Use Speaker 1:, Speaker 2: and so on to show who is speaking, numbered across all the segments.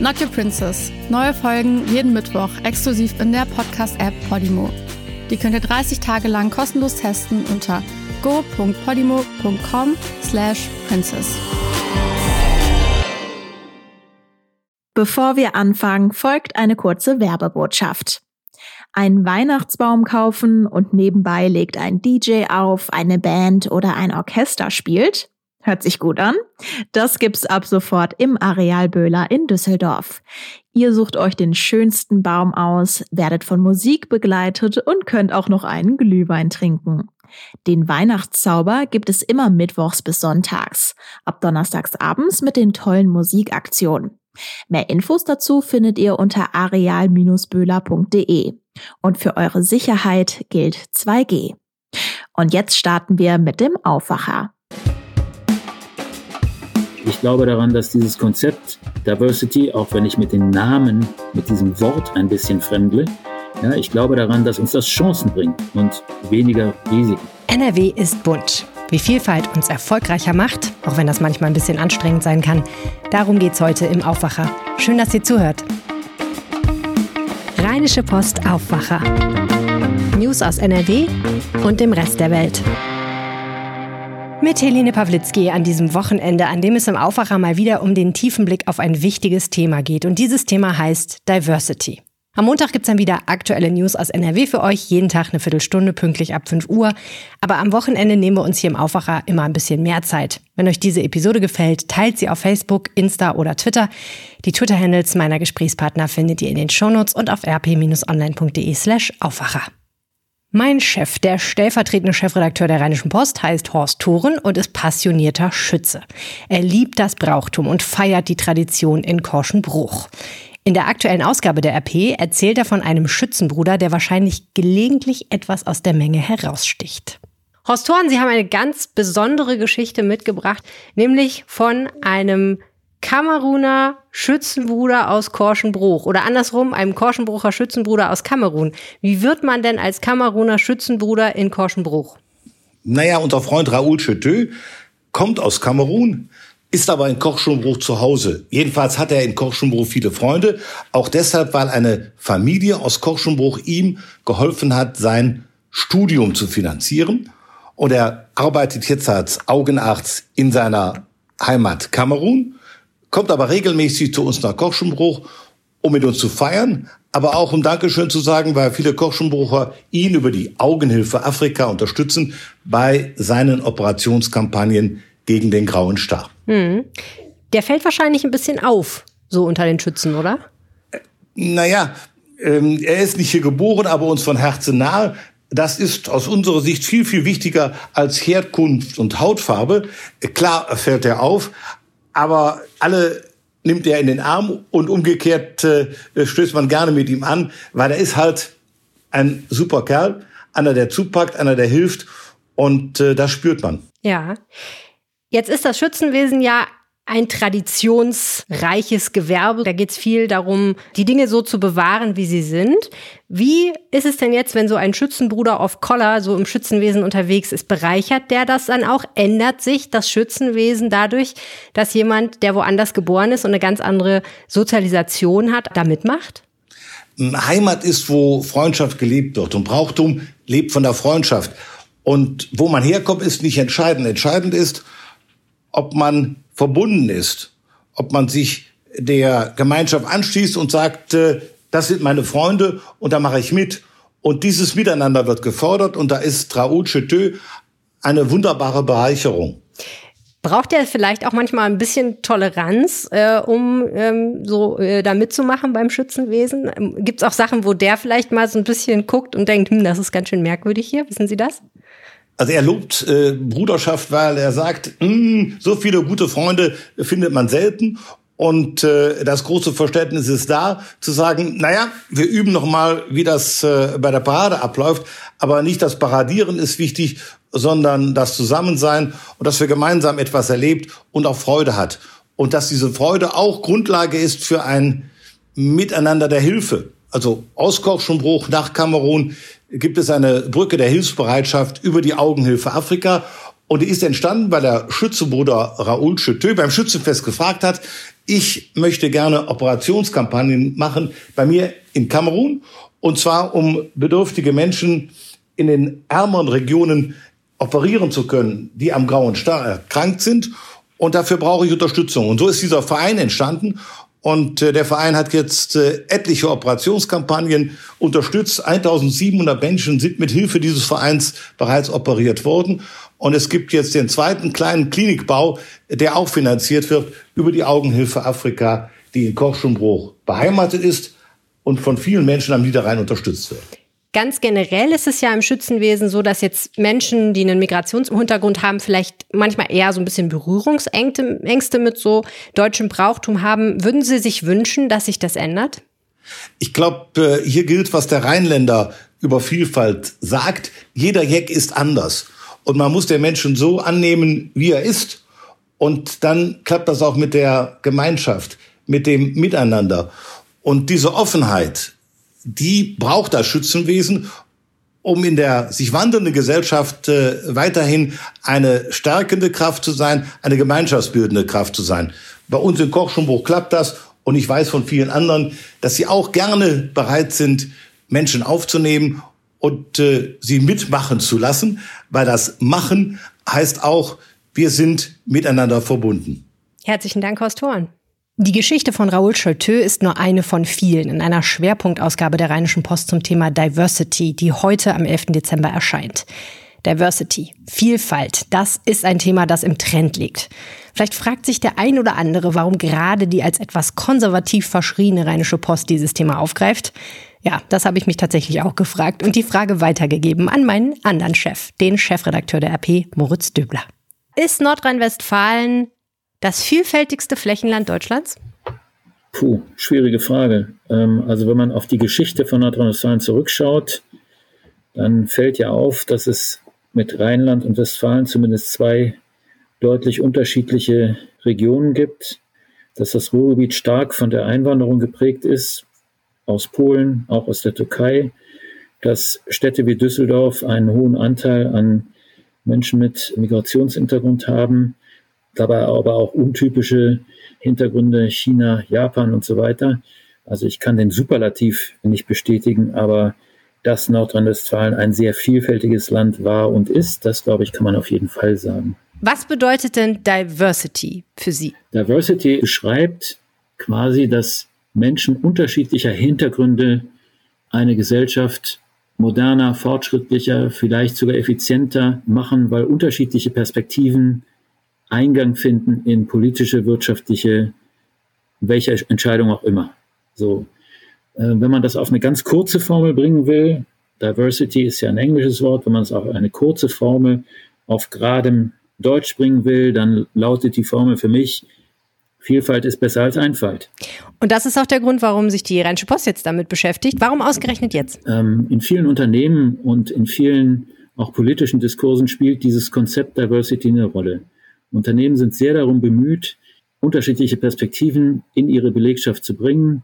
Speaker 1: Not Your Princess. Neue Folgen jeden Mittwoch exklusiv in der Podcast-App Podimo. Die könnt ihr 30 Tage lang kostenlos testen unter go.podimo.com slash princess.
Speaker 2: Bevor wir anfangen, folgt eine kurze Werbebotschaft. Einen Weihnachtsbaum kaufen und nebenbei legt ein DJ auf, eine Band oder ein Orchester spielt? Hört sich gut an? Das gibt's ab sofort im Areal Böhler in Düsseldorf. Ihr sucht euch den schönsten Baum aus, werdet von Musik begleitet und könnt auch noch einen Glühwein trinken. Den Weihnachtszauber gibt es immer mittwochs bis sonntags, ab donnerstags abends mit den tollen Musikaktionen. Mehr Infos dazu findet ihr unter areal-böhler.de. Und für eure Sicherheit gilt 2G. Und jetzt starten wir mit dem Aufwacher.
Speaker 3: Ich glaube daran, dass dieses Konzept Diversity, auch wenn ich mit den Namen, mit diesem Wort ein bisschen fremdle, ja, ich glaube daran, dass uns das Chancen bringt und weniger Risiken.
Speaker 4: NRW ist bunt. Wie Vielfalt uns erfolgreicher macht, auch wenn das manchmal ein bisschen anstrengend sein kann, darum geht es heute im Aufwacher. Schön, dass ihr zuhört. Rheinische Post Aufwacher. News aus NRW und dem Rest der Welt. Mit Helene Pawlitzki an diesem Wochenende, an dem es im Aufwacher mal wieder um den tiefen Blick auf ein wichtiges Thema geht. Und dieses Thema heißt Diversity. Am Montag gibt's dann wieder aktuelle News aus NRW für euch, jeden Tag eine Viertelstunde pünktlich ab 5 Uhr. Aber am Wochenende nehmen wir uns hier im Aufwacher immer ein bisschen mehr Zeit. Wenn euch diese Episode gefällt, teilt sie auf Facebook, Insta oder Twitter. Die Twitter-Handles meiner Gesprächspartner findet ihr in den Shownotes und auf rp-online.de slash Aufwacher. Mein Chef, der stellvertretende Chefredakteur der Rheinischen Post, heißt Horst Thoren und ist passionierter Schütze. Er liebt das Brauchtum und feiert die Tradition in Korschenbruch. In der aktuellen Ausgabe der RP erzählt er von einem Schützenbruder, der wahrscheinlich gelegentlich etwas aus der Menge heraussticht. Horst Thoren, Sie haben eine ganz besondere Geschichte mitgebracht, nämlich von einem Kameruner Schützenbruder aus Korschenbruch oder andersrum einem Korschenbrucher Schützenbruder aus Kamerun. Wie wird man denn als Kameruner Schützenbruder in Korschenbruch?
Speaker 5: Naja, unser Freund Raoul Cheteux kommt aus Kamerun, ist aber in Korschenbruch zu Hause. Jedenfalls hat er in Korschenbruch viele Freunde, auch deshalb, weil eine Familie aus Korschenbruch ihm geholfen hat, sein Studium zu finanzieren. Und er arbeitet jetzt als Augenarzt in seiner Heimat Kamerun kommt aber regelmäßig zu uns nach Korschenbruch, um mit uns zu feiern, aber auch um Dankeschön zu sagen, weil viele Korschenbrucher ihn über die Augenhilfe Afrika unterstützen bei seinen Operationskampagnen gegen den grauen Star.
Speaker 4: Hm. Der fällt wahrscheinlich ein bisschen auf, so unter den Schützen, oder?
Speaker 5: Naja, ähm, er ist nicht hier geboren, aber uns von Herzen nahe. Das ist aus unserer Sicht viel, viel wichtiger als Herkunft und Hautfarbe. Klar fällt er auf, aber alle nimmt er in den Arm und umgekehrt äh, stößt man gerne mit ihm an, weil er ist halt ein super Kerl, einer, der zupackt, einer, der hilft und äh, das spürt man.
Speaker 4: Ja. Jetzt ist das Schützenwesen ja ein traditionsreiches Gewerbe. Da geht es viel darum, die Dinge so zu bewahren, wie sie sind. Wie ist es denn jetzt, wenn so ein Schützenbruder auf Collar so im Schützenwesen unterwegs ist? Bereichert der das dann auch? Ändert sich das Schützenwesen dadurch, dass jemand, der woanders geboren ist und eine ganz andere Sozialisation hat, da mitmacht?
Speaker 5: Heimat ist, wo Freundschaft gelebt wird und Brauchtum lebt von der Freundschaft. Und wo man herkommt, ist nicht entscheidend. Entscheidend ist, ob man verbunden ist, ob man sich der Gemeinschaft anschließt und sagt, äh, das sind meine Freunde und da mache ich mit. Und dieses Miteinander wird gefordert und da ist Raoul Cheteux eine wunderbare Bereicherung.
Speaker 4: Braucht er vielleicht auch manchmal ein bisschen Toleranz, äh, um ähm, so äh, da mitzumachen beim Schützenwesen? Ähm, Gibt es auch Sachen, wo der vielleicht mal so ein bisschen guckt und denkt, hm, das ist ganz schön merkwürdig hier? Wissen Sie das?
Speaker 5: Also er lobt äh, Bruderschaft, weil er sagt, mm, so viele gute Freunde findet man selten. Und äh, das große Verständnis ist da, zu sagen, naja, wir üben noch mal, wie das äh, bei der Parade abläuft. Aber nicht das Paradieren ist wichtig, sondern das Zusammensein und dass wir gemeinsam etwas erlebt und auch Freude hat. Und dass diese Freude auch Grundlage ist für ein Miteinander der Hilfe. Also aus Korschenbruch nach Kamerun gibt es eine Brücke der Hilfsbereitschaft über die Augenhilfe Afrika. Und die ist entstanden, weil der Schützebruder Raoul Cheteux beim Schützenfest gefragt hat, ich möchte gerne Operationskampagnen machen bei mir in Kamerun. Und zwar, um bedürftige Menschen in den ärmeren Regionen operieren zu können, die am grauen Star erkrankt sind. Und dafür brauche ich Unterstützung. Und so ist dieser Verein entstanden. Und äh, der Verein hat jetzt äh, etliche Operationskampagnen unterstützt. 1700 Menschen sind mit Hilfe dieses Vereins bereits operiert worden. Und es gibt jetzt den zweiten kleinen Klinikbau, der auch finanziert wird über die Augenhilfe Afrika, die in Korschenbruch beheimatet ist und von vielen Menschen am Niederrhein unterstützt wird.
Speaker 4: Ganz generell ist es ja im Schützenwesen so, dass jetzt Menschen, die einen Migrationshintergrund haben, vielleicht manchmal eher so ein bisschen Berührungsängste mit so deutschem Brauchtum haben. Würden Sie sich wünschen, dass sich das ändert?
Speaker 5: Ich glaube, äh, hier gilt, was der Rheinländer über Vielfalt sagt. Jeder Jeck ist anders. Und man muss den Menschen so annehmen, wie er ist. Und dann klappt das auch mit der Gemeinschaft, mit dem Miteinander. Und diese Offenheit, die braucht das Schützenwesen, um in der sich wandelnden Gesellschaft äh, weiterhin eine stärkende Kraft zu sein, eine gemeinschaftsbildende Kraft zu sein. Bei uns in Kochschenbruch klappt das und ich weiß von vielen anderen, dass sie auch gerne bereit sind, Menschen aufzunehmen und äh, sie mitmachen zu lassen, weil das Machen heißt auch, wir sind miteinander verbunden.
Speaker 4: Herzlichen Dank, Horst Horn. Die Geschichte von Raoul Cholteux ist nur eine von vielen in einer Schwerpunktausgabe der Rheinischen Post zum Thema Diversity, die heute am 11. Dezember erscheint. Diversity, Vielfalt, das ist ein Thema, das im Trend liegt. Vielleicht fragt sich der ein oder andere, warum gerade die als etwas konservativ verschriene Rheinische Post dieses Thema aufgreift. Ja, das habe ich mich tatsächlich auch gefragt und die Frage weitergegeben an meinen anderen Chef, den Chefredakteur der RP, Moritz Döbler. Ist Nordrhein-Westfalen das vielfältigste Flächenland Deutschlands?
Speaker 3: Puh, schwierige Frage. Ähm, also wenn man auf die Geschichte von Nordrhein-Westfalen zurückschaut, dann fällt ja auf, dass es mit Rheinland und Westfalen zumindest zwei deutlich unterschiedliche Regionen gibt, dass das Ruhrgebiet stark von der Einwanderung geprägt ist, aus Polen, auch aus der Türkei, dass Städte wie Düsseldorf einen hohen Anteil an Menschen mit Migrationshintergrund haben, dabei aber auch untypische Hintergründe, China, Japan und so weiter. Also ich kann den Superlativ nicht bestätigen, aber dass Nordrhein-Westfalen ein sehr vielfältiges Land war und ist, das glaube ich, kann man auf jeden Fall sagen.
Speaker 4: Was bedeutet denn Diversity für Sie?
Speaker 3: Diversity beschreibt quasi, dass Menschen unterschiedlicher Hintergründe eine Gesellschaft moderner, fortschrittlicher, vielleicht sogar effizienter machen, weil unterschiedliche Perspektiven Eingang finden in politische, wirtschaftliche, welche Entscheidung auch immer. So, äh, wenn man das auf eine ganz kurze Formel bringen will, Diversity ist ja ein englisches Wort, wenn man es auf eine kurze Formel auf geradem Deutsch bringen will, dann lautet die Formel für mich, Vielfalt ist besser als Einfalt.
Speaker 4: Und das ist auch der Grund, warum sich die Rheinische Post jetzt damit beschäftigt. Warum ausgerechnet jetzt?
Speaker 3: Ähm, in vielen Unternehmen und in vielen auch politischen Diskursen spielt dieses Konzept Diversity eine Rolle. Unternehmen sind sehr darum bemüht, unterschiedliche Perspektiven in ihre Belegschaft zu bringen,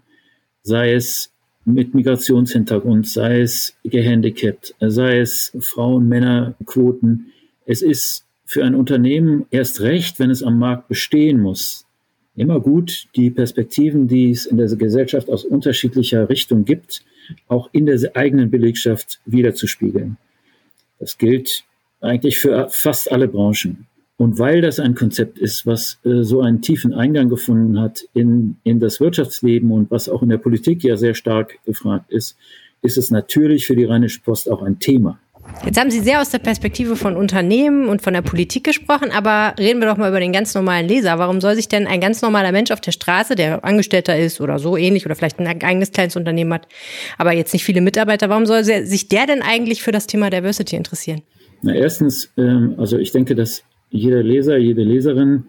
Speaker 3: sei es mit Migrationshintergrund, sei es gehandicapt, sei es Frauen-Männer-Quoten. Es ist für ein Unternehmen erst recht, wenn es am Markt bestehen muss, immer gut, die Perspektiven, die es in der Gesellschaft aus unterschiedlicher Richtung gibt, auch in der eigenen Belegschaft wiederzuspiegeln. Das gilt eigentlich für fast alle Branchen. Und weil das ein Konzept ist, was äh, so einen tiefen Eingang gefunden hat in, in das Wirtschaftsleben und was auch in der Politik ja sehr stark gefragt ist, ist es natürlich für die Rheinische Post auch ein Thema.
Speaker 4: Jetzt haben Sie sehr aus der Perspektive von Unternehmen und von der Politik gesprochen, aber reden wir doch mal über den ganz normalen Leser. Warum soll sich denn ein ganz normaler Mensch auf der Straße, der Angestellter ist oder so ähnlich oder vielleicht ein eigenes kleines Unternehmen hat, aber jetzt nicht viele Mitarbeiter, warum soll sich der denn eigentlich für das Thema Diversity interessieren?
Speaker 3: Na, erstens, ähm, also ich denke, dass jeder Leser, jede Leserin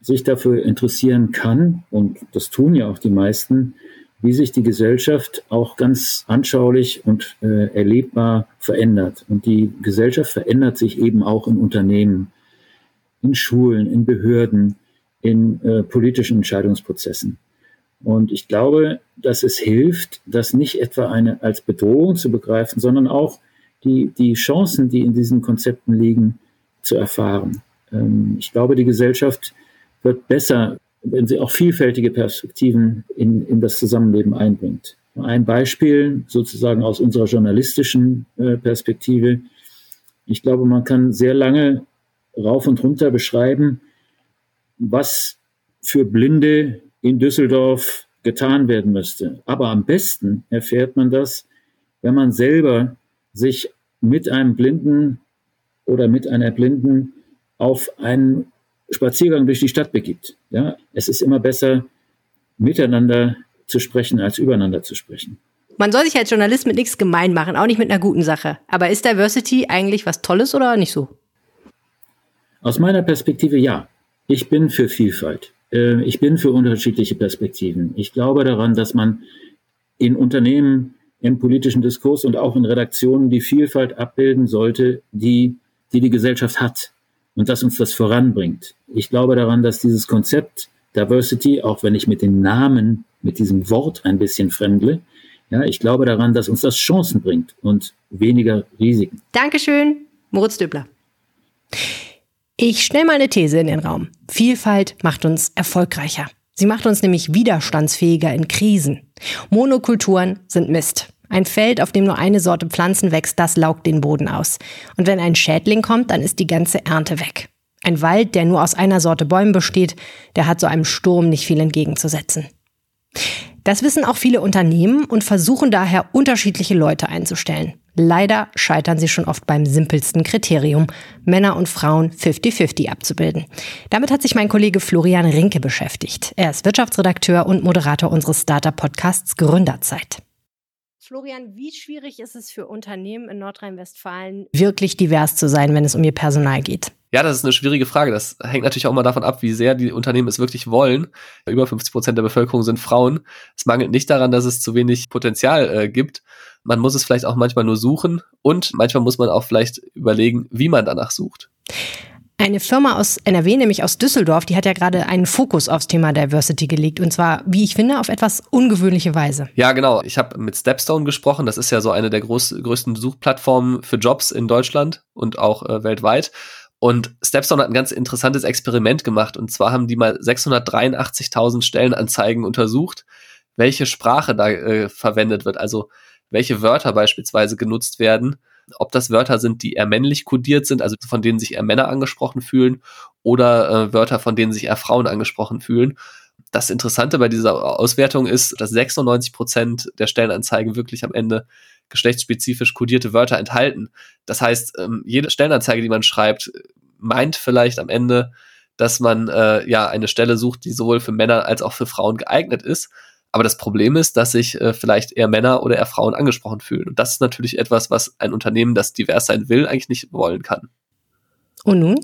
Speaker 3: sich dafür interessieren kann, und das tun ja auch die meisten, wie sich die Gesellschaft auch ganz anschaulich und äh, erlebbar verändert. Und die Gesellschaft verändert sich eben auch in Unternehmen, in Schulen, in Behörden, in äh, politischen Entscheidungsprozessen. Und ich glaube, dass es hilft, das nicht etwa eine als Bedrohung zu begreifen, sondern auch die, die Chancen, die in diesen Konzepten liegen, zu erfahren. Ähm, ich glaube, die Gesellschaft wird besser, wenn sie auch vielfältige Perspektiven in, in das Zusammenleben einbringt. Ein Beispiel sozusagen aus unserer journalistischen äh, Perspektive. Ich glaube, man kann sehr lange rauf und runter beschreiben, was für Blinde in Düsseldorf getan werden müsste. Aber am besten erfährt man das, wenn man selber sich mit einem Blinden oder mit einer Blinden auf einen Spaziergang durch die Stadt begibt. Ja, es ist immer besser, miteinander zu sprechen, als übereinander zu sprechen.
Speaker 4: Man soll sich als Journalist mit nichts gemein machen, auch nicht mit einer guten Sache. Aber ist Diversity eigentlich was Tolles oder nicht so?
Speaker 3: Aus meiner Perspektive ja. Ich bin für Vielfalt. Äh, ich bin für unterschiedliche Perspektiven. Ich glaube daran, dass man in Unternehmen, im politischen Diskurs und auch in Redaktionen die Vielfalt abbilden sollte, die die, die Gesellschaft hat und dass uns das voranbringt. Ich glaube daran, dass dieses Konzept Diversity, auch wenn ich mit den Namen, mit diesem Wort ein bisschen fremdle, ja, ich glaube daran, dass uns das Chancen bringt und weniger Risiken.
Speaker 4: Dankeschön, Moritz Döbler. Ich stelle mal eine These in den Raum. Vielfalt macht uns erfolgreicher. Sie macht uns nämlich widerstandsfähiger in Krisen. Monokulturen sind Mist. Ein Feld, auf dem nur eine Sorte Pflanzen wächst, das laugt den Boden aus. Und wenn ein Schädling kommt, dann ist die ganze Ernte weg. Ein Wald, der nur aus einer Sorte Bäumen besteht, der hat so einem Sturm nicht viel entgegenzusetzen. Das wissen auch viele Unternehmen und versuchen daher unterschiedliche Leute einzustellen. Leider scheitern sie schon oft beim simpelsten Kriterium, Männer und Frauen 50-50 abzubilden. Damit hat sich mein Kollege Florian Rinke beschäftigt. Er ist Wirtschaftsredakteur und Moderator unseres Startup-Podcasts Gründerzeit. Florian, wie schwierig ist es für Unternehmen in Nordrhein-Westfalen, wirklich divers zu sein, wenn es um ihr Personal geht?
Speaker 6: Ja, das ist eine schwierige Frage. Das hängt natürlich auch mal davon ab, wie sehr die Unternehmen es wirklich wollen. Über 50 Prozent der Bevölkerung sind Frauen. Es mangelt nicht daran, dass es zu wenig Potenzial äh, gibt. Man muss es vielleicht auch manchmal nur suchen und manchmal muss man auch vielleicht überlegen, wie man danach sucht.
Speaker 4: Eine Firma aus NRW, nämlich aus Düsseldorf, die hat ja gerade einen Fokus aufs Thema Diversity gelegt. Und zwar, wie ich finde, auf etwas ungewöhnliche Weise.
Speaker 6: Ja, genau. Ich habe mit Stepstone gesprochen. Das ist ja so eine der groß, größten Suchplattformen für Jobs in Deutschland und auch äh, weltweit. Und Stepstone hat ein ganz interessantes Experiment gemacht. Und zwar haben die mal 683.000 Stellenanzeigen untersucht, welche Sprache da äh, verwendet wird. Also welche Wörter beispielsweise genutzt werden ob das Wörter sind, die eher männlich kodiert sind, also von denen sich eher Männer angesprochen fühlen, oder äh, Wörter, von denen sich eher Frauen angesprochen fühlen. Das Interessante bei dieser Auswertung ist, dass 96 Prozent der Stellenanzeigen wirklich am Ende geschlechtsspezifisch kodierte Wörter enthalten. Das heißt, ähm, jede Stellenanzeige, die man schreibt, meint vielleicht am Ende, dass man äh, ja eine Stelle sucht, die sowohl für Männer als auch für Frauen geeignet ist. Aber das Problem ist, dass sich äh, vielleicht eher Männer oder eher Frauen angesprochen fühlen. Und das ist natürlich etwas, was ein Unternehmen, das divers sein will, eigentlich nicht wollen kann.
Speaker 4: Und nun?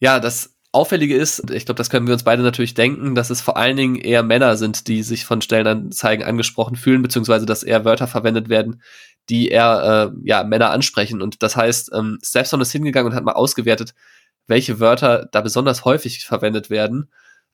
Speaker 6: Ja, das Auffällige ist, ich glaube, das können wir uns beide natürlich denken, dass es vor allen Dingen eher Männer sind, die sich von Stellenanzeigen angesprochen fühlen, beziehungsweise dass eher Wörter verwendet werden, die eher äh, ja, Männer ansprechen. Und das heißt, ähm, Stepstone ist hingegangen und hat mal ausgewertet, welche Wörter da besonders häufig verwendet werden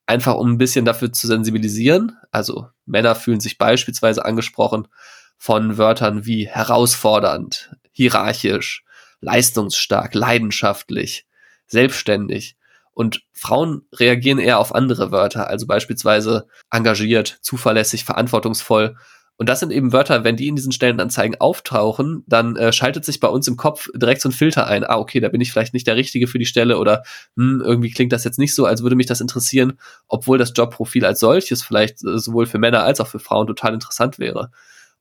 Speaker 6: einfach um ein bisschen dafür zu sensibilisieren. Also Männer fühlen sich beispielsweise angesprochen von Wörtern wie herausfordernd, hierarchisch, leistungsstark, leidenschaftlich, selbstständig. Und Frauen reagieren eher auf andere Wörter, also beispielsweise engagiert, zuverlässig, verantwortungsvoll und das sind eben Wörter, wenn die in diesen Stellenanzeigen auftauchen, dann äh, schaltet sich bei uns im Kopf direkt so ein Filter ein. Ah, okay, da bin ich vielleicht nicht der Richtige für die Stelle oder hm, irgendwie klingt das jetzt nicht so, als würde mich das interessieren, obwohl das Jobprofil als solches vielleicht äh, sowohl für Männer als auch für Frauen total interessant wäre.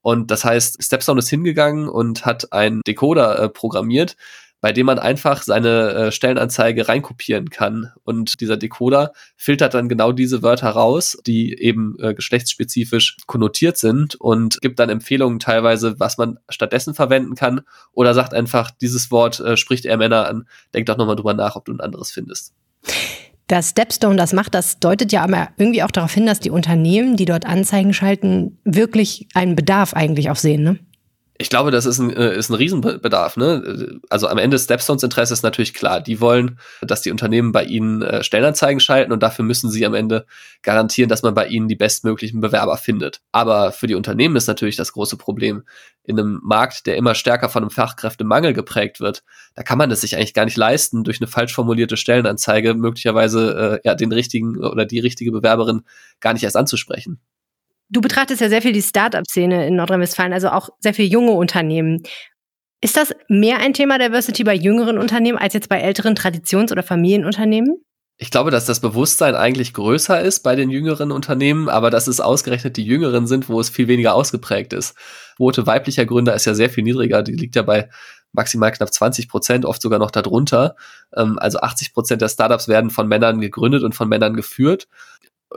Speaker 6: Und das heißt, Stepstone ist hingegangen und hat einen Decoder äh, programmiert, bei dem man einfach seine äh, Stellenanzeige reinkopieren kann. Und dieser Decoder filtert dann genau diese Wörter raus, die eben äh, geschlechtsspezifisch konnotiert sind und gibt dann Empfehlungen teilweise, was man stattdessen verwenden kann. Oder sagt einfach, dieses Wort äh, spricht eher Männer an. Denk doch nochmal drüber nach, ob du ein anderes findest.
Speaker 4: Dass Stepstone das macht, das deutet ja aber irgendwie auch darauf hin, dass die Unternehmen, die dort Anzeigen schalten, wirklich einen Bedarf eigentlich auch sehen, ne?
Speaker 6: Ich glaube, das ist ein, äh, ist ein Riesenbedarf. Ne? Also am Ende Stepstones Interesse ist natürlich klar. Die wollen, dass die Unternehmen bei ihnen äh, Stellenanzeigen schalten und dafür müssen sie am Ende garantieren, dass man bei ihnen die bestmöglichen Bewerber findet. Aber für die Unternehmen ist natürlich das große Problem, in einem Markt, der immer stärker von einem Fachkräftemangel geprägt wird, da kann man das sich eigentlich gar nicht leisten, durch eine falsch formulierte Stellenanzeige möglicherweise äh, ja, den richtigen oder die richtige Bewerberin gar nicht erst anzusprechen.
Speaker 4: Du betrachtest ja sehr viel die Start-up-Szene in Nordrhein-Westfalen, also auch sehr viel junge Unternehmen. Ist das mehr ein Thema Diversity bei jüngeren Unternehmen als jetzt bei älteren Traditions- oder Familienunternehmen?
Speaker 6: Ich glaube, dass das Bewusstsein eigentlich größer ist bei den jüngeren Unternehmen, aber dass es ausgerechnet die jüngeren sind, wo es viel weniger ausgeprägt ist. Quote weiblicher Gründer ist ja sehr viel niedriger, die liegt ja bei maximal knapp 20 Prozent, oft sogar noch darunter. Ähm, also 80 Prozent der Startups werden von Männern gegründet und von Männern geführt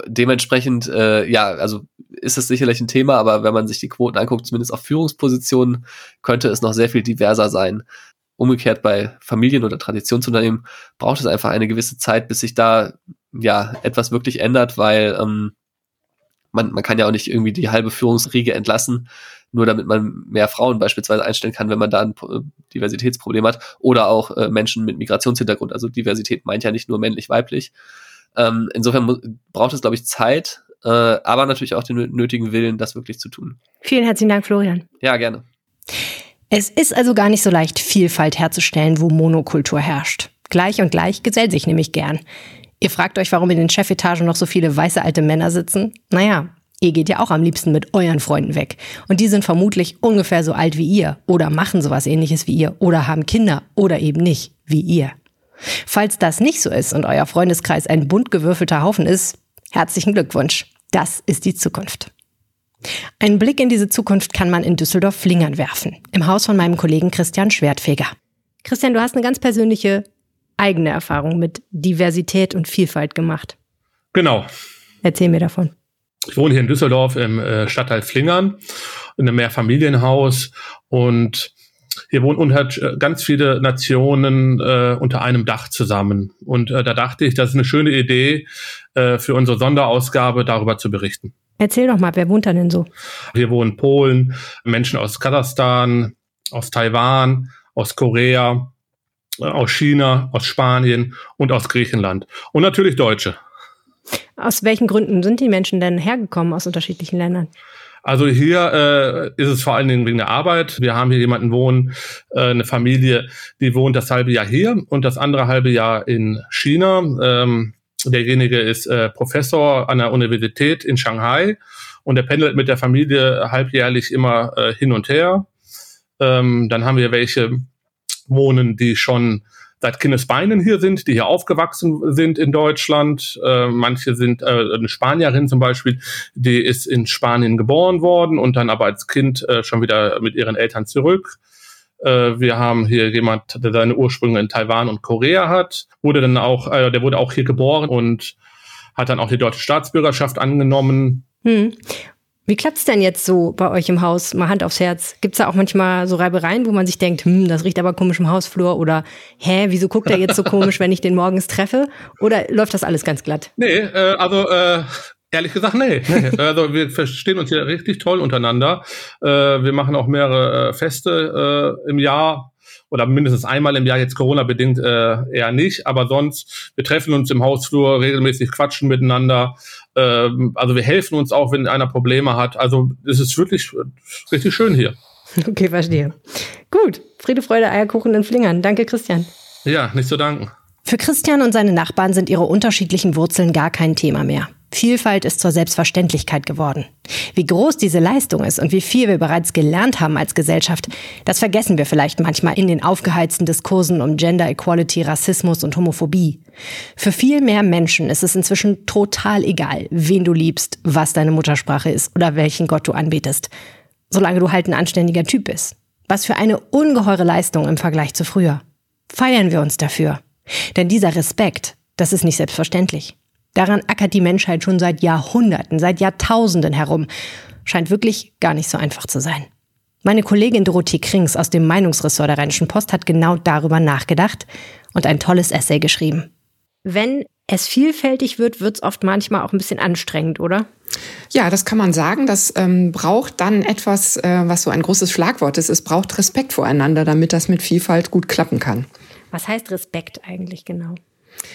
Speaker 6: dementsprechend, äh, ja, also ist es sicherlich ein Thema, aber wenn man sich die Quoten anguckt, zumindest auf Führungspositionen, könnte es noch sehr viel diverser sein. Umgekehrt bei Familien- oder Traditionsunternehmen braucht es einfach eine gewisse Zeit, bis sich da ja etwas wirklich ändert, weil ähm, man, man kann ja auch nicht irgendwie die halbe Führungsriege entlassen, nur damit man mehr Frauen beispielsweise einstellen kann, wenn man da ein Diversitätsproblem hat. Oder auch äh, Menschen mit Migrationshintergrund. Also Diversität meint ja nicht nur männlich-weiblich. Ähm, insofern braucht es, glaube ich, Zeit, äh, aber natürlich auch den nötigen Willen, das wirklich zu tun.
Speaker 4: Vielen herzlichen Dank, Florian.
Speaker 6: Ja, gerne.
Speaker 4: Es ist also gar nicht so leicht, Vielfalt herzustellen, wo Monokultur herrscht. Gleich und gleich gesellt sich nämlich gern. Ihr fragt euch, warum in den Chefetagen noch so viele weiße alte Männer sitzen? Naja, ihr geht ja auch am liebsten mit euren Freunden weg. Und die sind vermutlich ungefähr so alt wie ihr oder machen sowas ähnliches wie ihr oder haben Kinder oder eben nicht wie ihr. Falls das nicht so ist und euer Freundeskreis ein bunt gewürfelter Haufen ist, herzlichen Glückwunsch. Das ist die Zukunft. Einen Blick in diese Zukunft kann man in Düsseldorf-Flingern werfen, im Haus von meinem Kollegen Christian Schwertfeger. Christian, du hast eine ganz persönliche eigene Erfahrung mit Diversität und Vielfalt gemacht.
Speaker 7: Genau.
Speaker 4: Erzähl mir davon.
Speaker 7: Ich wohne hier in Düsseldorf im äh, Stadtteil Flingern in einem Mehrfamilienhaus und hier wohnen unter, äh, ganz viele Nationen äh, unter einem Dach zusammen. Und äh, da dachte ich, das ist eine schöne Idee äh, für unsere Sonderausgabe, darüber zu berichten.
Speaker 4: Erzähl doch mal, wer wohnt da denn so?
Speaker 7: Hier wohnen Polen, Menschen aus Kasachstan, aus Taiwan, aus Korea, äh, aus China, aus Spanien und aus Griechenland. Und natürlich Deutsche.
Speaker 4: Aus welchen Gründen sind die Menschen denn hergekommen aus unterschiedlichen Ländern?
Speaker 7: Also hier äh, ist es vor allen Dingen wegen der Arbeit. Wir haben hier jemanden wohnen, äh, eine Familie, die wohnt das halbe Jahr hier und das andere halbe Jahr in China. Ähm, derjenige ist äh, Professor an der Universität in Shanghai und er pendelt mit der Familie halbjährlich immer äh, hin und her. Ähm, dann haben wir welche wohnen, die schon seit Kindesbeinen hier sind, die hier aufgewachsen sind in Deutschland. Äh, manche sind, äh, eine Spanierin zum Beispiel, die ist in Spanien geboren worden und dann aber als Kind äh, schon wieder mit ihren Eltern zurück. Äh, wir haben hier jemand, der seine Ursprünge in Taiwan und Korea hat, wurde dann auch, äh, der wurde auch hier geboren und hat dann auch die deutsche Staatsbürgerschaft angenommen.
Speaker 4: Hm. Wie klappt's denn jetzt so bei euch im Haus? Mal Hand aufs Herz. Gibt's da auch manchmal so Reibereien, wo man sich denkt, hm, das riecht aber komisch im Hausflur oder hä, wieso guckt er jetzt so komisch, wenn ich den morgens treffe? Oder läuft das alles ganz glatt?
Speaker 7: Nee, äh, also äh, Ehrlich gesagt, nee. nee. Also wir verstehen uns hier richtig toll untereinander. Äh, wir machen auch mehrere äh, Feste äh, im Jahr oder mindestens einmal im Jahr, jetzt Corona-bedingt äh, eher nicht, aber sonst, wir treffen uns im Hausflur regelmäßig, quatschen miteinander. Ähm, also wir helfen uns auch, wenn einer Probleme hat. Also es ist wirklich richtig schön hier.
Speaker 4: Okay, verstehe. Gut, Friede, Freude, Eierkuchen in Flingern. Danke, Christian.
Speaker 7: Ja, nicht zu danken.
Speaker 4: Für Christian und seine Nachbarn sind ihre unterschiedlichen Wurzeln gar kein Thema mehr. Vielfalt ist zur Selbstverständlichkeit geworden. Wie groß diese Leistung ist und wie viel wir bereits gelernt haben als Gesellschaft, das vergessen wir vielleicht manchmal in den aufgeheizten Diskursen um Gender Equality, Rassismus und Homophobie. Für viel mehr Menschen ist es inzwischen total egal, wen du liebst, was deine Muttersprache ist oder welchen Gott du anbetest. Solange du halt ein anständiger Typ bist. Was für eine ungeheure Leistung im Vergleich zu früher. Feiern wir uns dafür. Denn dieser Respekt, das ist nicht selbstverständlich. Daran ackert die Menschheit schon seit Jahrhunderten, seit Jahrtausenden herum. Scheint wirklich gar nicht so einfach zu sein. Meine Kollegin Dorothee Krings aus dem Meinungsressort der Rheinischen Post hat genau darüber nachgedacht und ein tolles Essay geschrieben. Wenn es vielfältig wird, wird es oft manchmal auch ein bisschen anstrengend, oder?
Speaker 8: Ja, das kann man sagen. Das ähm, braucht dann etwas, äh, was so ein großes Schlagwort ist. Es braucht Respekt voreinander, damit das mit Vielfalt gut klappen kann.
Speaker 4: Was heißt Respekt eigentlich genau?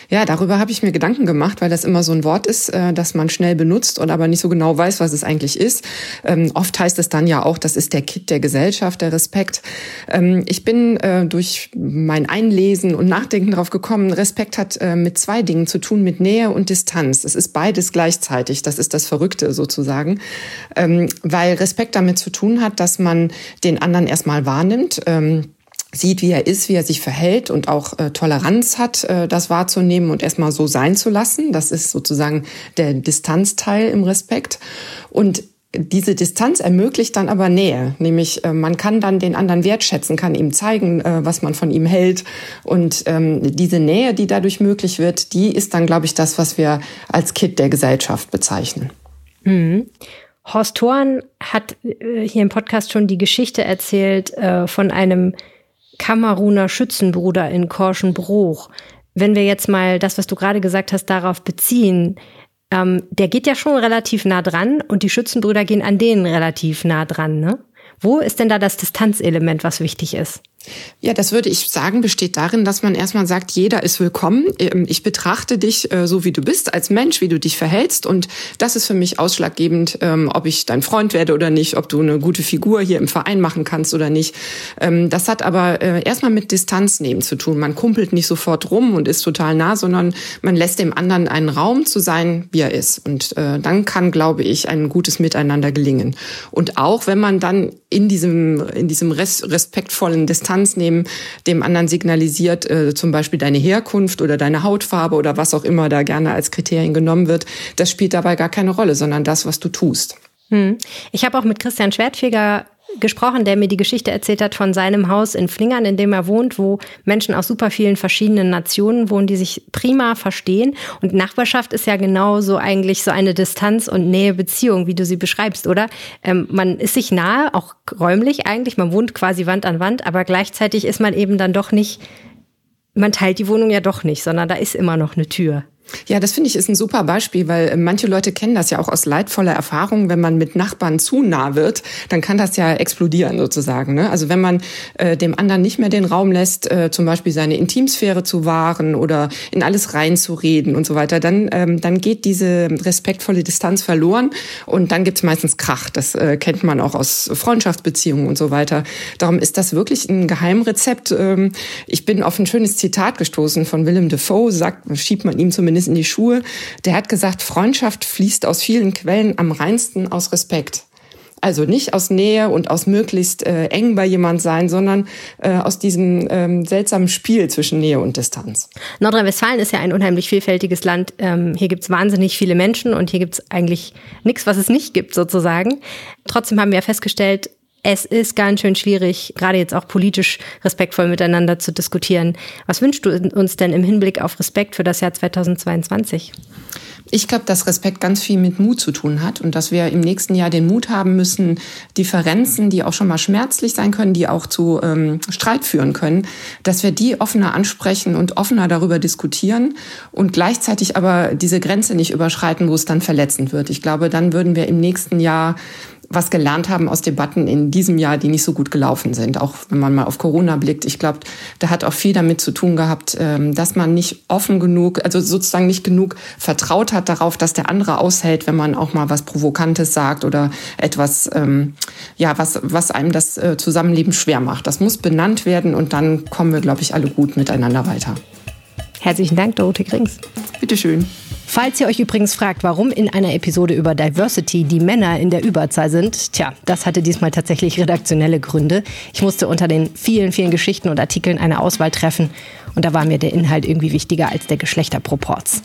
Speaker 8: Ja, darüber habe ich mir Gedanken gemacht, weil das immer so ein Wort ist, äh, das man schnell benutzt und aber nicht so genau weiß, was es eigentlich ist. Ähm, oft heißt es dann ja auch, das ist der Kit der Gesellschaft, der Respekt. Ähm, ich bin äh, durch mein Einlesen und Nachdenken darauf gekommen, Respekt hat äh, mit zwei Dingen zu tun, mit Nähe und Distanz. Es ist beides gleichzeitig. Das ist das Verrückte sozusagen, ähm, weil Respekt damit zu tun hat, dass man den anderen erstmal wahrnimmt sieht, wie er ist, wie er sich verhält und auch äh, Toleranz hat, äh, das wahrzunehmen und erstmal so sein zu lassen. Das ist sozusagen der Distanzteil im Respekt. Und diese Distanz ermöglicht dann aber Nähe, nämlich äh, man kann dann den anderen wertschätzen, kann ihm zeigen, äh, was man von ihm hält. Und ähm, diese Nähe, die dadurch möglich wird, die ist dann, glaube ich, das, was wir als Kit der Gesellschaft bezeichnen.
Speaker 4: Mhm. Horst Thorn hat äh, hier im Podcast schon die Geschichte erzählt äh, von einem Kameruner Schützenbruder in Korschenbruch. Wenn wir jetzt mal das, was du gerade gesagt hast, darauf beziehen, ähm, der geht ja schon relativ nah dran und die Schützenbrüder gehen an denen relativ nah dran. Ne? Wo ist denn da das Distanzelement, was wichtig ist?
Speaker 8: Ja, das würde ich sagen, besteht darin, dass man erstmal sagt, jeder ist willkommen. Ähm, ich betrachte dich äh, so, wie du bist, als Mensch, wie du dich verhältst. Und das ist für mich ausschlaggebend, ähm, ob ich dein Freund werde oder nicht, ob du eine gute Figur hier im Verein machen kannst oder nicht. Ähm, das hat aber äh, erstmal mit Distanz nehmen zu tun. Man kumpelt nicht sofort rum und ist total nah, sondern man lässt dem anderen einen Raum zu sein, wie er ist. Und äh, dann kann, glaube ich, ein gutes Miteinander gelingen. Und auch wenn man dann in diesem, in diesem respektvollen Distanz Distanz nehmen, dem anderen signalisiert, äh, zum Beispiel deine Herkunft oder deine Hautfarbe oder was auch immer da gerne als Kriterien genommen wird, das spielt dabei gar keine Rolle, sondern das, was du tust.
Speaker 4: Hm. Ich habe auch mit Christian Schwertfeger gesprochen, der mir die Geschichte erzählt hat von seinem Haus in Flingern, in dem er wohnt, wo Menschen aus super vielen verschiedenen Nationen wohnen, die sich prima verstehen. Und Nachbarschaft ist ja genauso eigentlich so eine Distanz- und Nähebeziehung, wie du sie beschreibst, oder? Ähm, man ist sich nahe, auch räumlich eigentlich. Man wohnt quasi Wand an Wand, aber gleichzeitig ist man eben dann doch nicht, man teilt die Wohnung ja doch nicht, sondern da ist immer noch eine Tür.
Speaker 8: Ja, das finde ich ist ein super Beispiel, weil äh, manche Leute kennen das ja auch aus leidvoller Erfahrung. Wenn man mit Nachbarn zu nah wird, dann kann das ja explodieren sozusagen. Ne? Also wenn man äh, dem anderen nicht mehr den Raum lässt, äh, zum Beispiel seine Intimsphäre zu wahren oder in alles reinzureden und so weiter, dann, ähm, dann geht diese respektvolle Distanz verloren und dann gibt's meistens Krach. Das äh, kennt man auch aus Freundschaftsbeziehungen und so weiter. Darum ist das wirklich ein Geheimrezept. Ähm, ich bin auf ein schönes Zitat gestoßen von Willem Dafoe, sagt, schiebt man ihm zumindest zumindest in die Schuhe. Der hat gesagt, Freundschaft fließt aus vielen Quellen am reinsten aus Respekt. Also nicht aus Nähe und aus möglichst äh, eng bei jemand sein, sondern äh, aus diesem ähm, seltsamen Spiel zwischen Nähe und Distanz.
Speaker 4: Nordrhein-Westfalen ist ja ein unheimlich vielfältiges Land. Ähm, hier gibt's wahnsinnig viele Menschen und hier gibt's eigentlich nichts, was es nicht gibt sozusagen. Trotzdem haben wir festgestellt, es ist ganz schön schwierig, gerade jetzt auch politisch respektvoll miteinander zu diskutieren. Was wünschst du uns denn im Hinblick auf Respekt für das Jahr 2022?
Speaker 8: Ich glaube, dass Respekt ganz viel mit Mut zu tun hat und dass wir im nächsten Jahr den Mut haben müssen, Differenzen, die auch schon mal schmerzlich sein können, die auch zu ähm, Streit führen können, dass wir die offener ansprechen und offener darüber diskutieren und gleichzeitig aber diese Grenze nicht überschreiten, wo es dann verletzend wird. Ich glaube, dann würden wir im nächsten Jahr was gelernt haben aus Debatten in diesem Jahr, die nicht so gut gelaufen sind. Auch wenn man mal auf Corona blickt. Ich glaube, da hat auch viel damit zu tun gehabt, ähm, dass man nicht offen genug, also sozusagen nicht genug vertraut hat darauf, dass der andere aushält, wenn man auch mal was Provokantes sagt oder etwas, ähm, ja, was, was einem das äh, Zusammenleben schwer macht. Das muss benannt werden und dann kommen wir, glaube ich, alle gut miteinander weiter.
Speaker 4: Herzlichen Dank, Dorothee Krings.
Speaker 8: Bitteschön.
Speaker 4: Falls ihr euch übrigens fragt, warum in einer Episode über Diversity die Männer in der Überzahl sind, tja, das hatte diesmal tatsächlich redaktionelle Gründe. Ich musste unter den vielen, vielen Geschichten und Artikeln eine Auswahl treffen und da war mir der Inhalt irgendwie wichtiger als der Geschlechterproporz.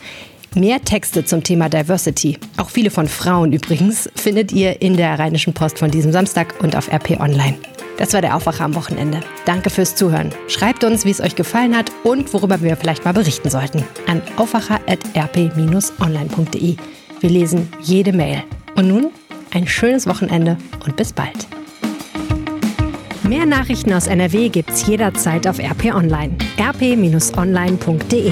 Speaker 4: Mehr Texte zum Thema Diversity, auch viele von Frauen übrigens, findet ihr in der Rheinischen Post von diesem Samstag und auf RP Online. Das war der Aufwacher am Wochenende. Danke fürs Zuhören. Schreibt uns, wie es euch gefallen hat und worüber wir vielleicht mal berichten sollten. An aufwacher.rp-online.de. Wir lesen jede Mail. Und nun ein schönes Wochenende und bis bald. Mehr Nachrichten aus NRW gibt's jederzeit auf RP Online. rp-online.de